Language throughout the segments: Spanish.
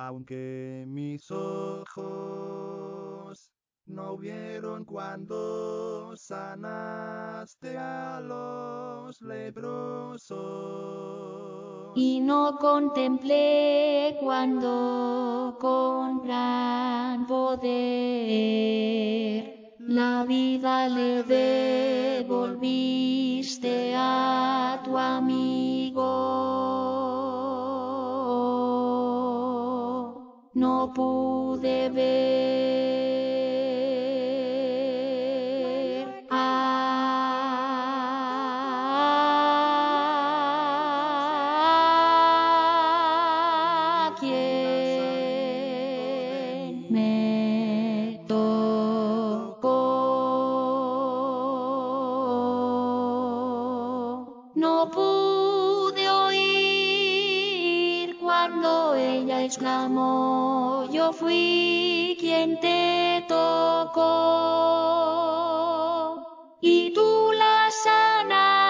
Aunque mis ojos no vieron cuando sanaste a los leprosos. Y no contemplé cuando con gran poder la vida le devolviste a tu amigo. No pude ver ella exclamó, yo fui quien te tocó. Y tú la sanaste.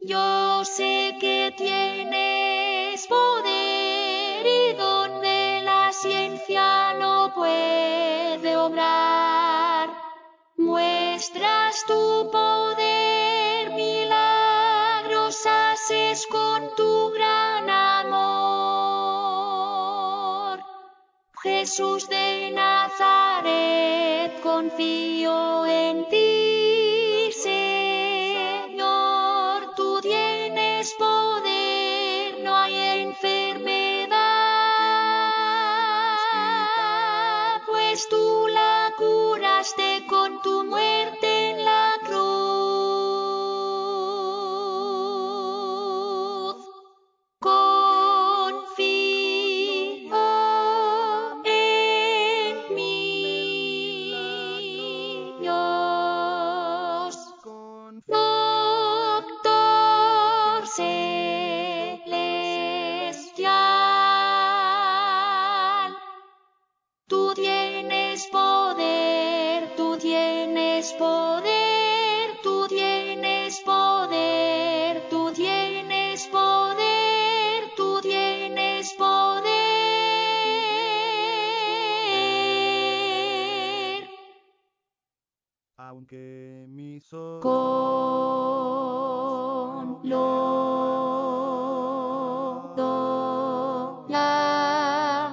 Yo sé que tienes poder y donde la ciencia no puede obrar, muestras tu Jesús de Nazaret, confío en ti, Lodo y amor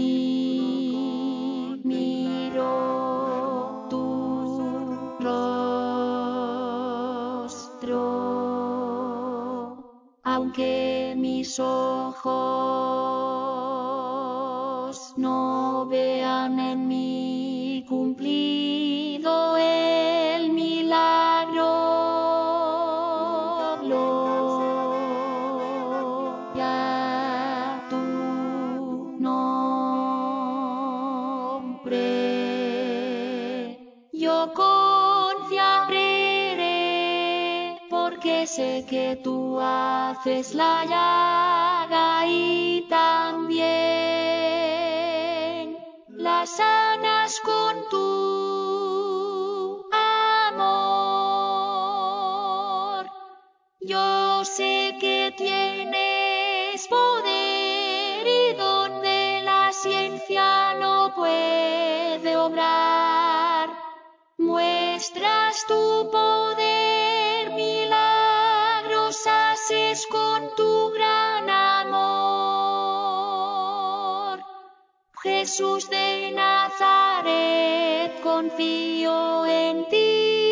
así miro tu rostro aunque mis ojos no vean en mí cumplido el milagro, gloria tu nombre. Yo confiaré porque sé que tú haces la llaga y tu poder, milagros haces con tu gran amor. Jesús de Nazaret, confío en ti,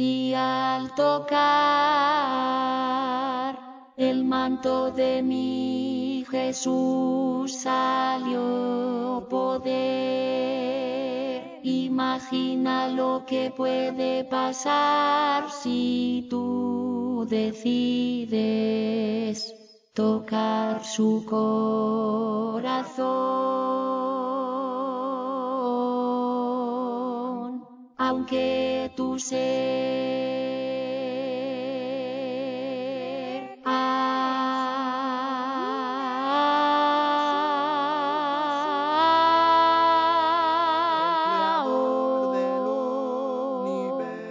Si al tocar el manto de mi Jesús salió poder, imagina lo que puede pasar si tú decides tocar su corazón, aunque tu ser.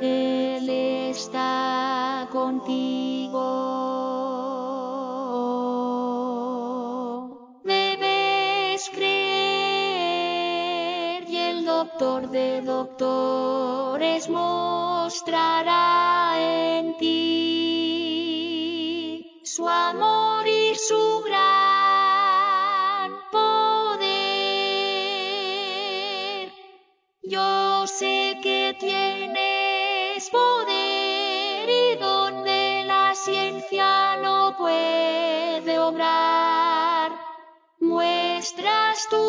Él está contigo. Doctor de doctores mostrará en ti su amor y su gran poder. Yo sé que tienes poder y donde la ciencia no puede obrar, muestras tu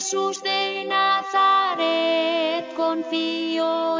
Jesús de Nazaret, confío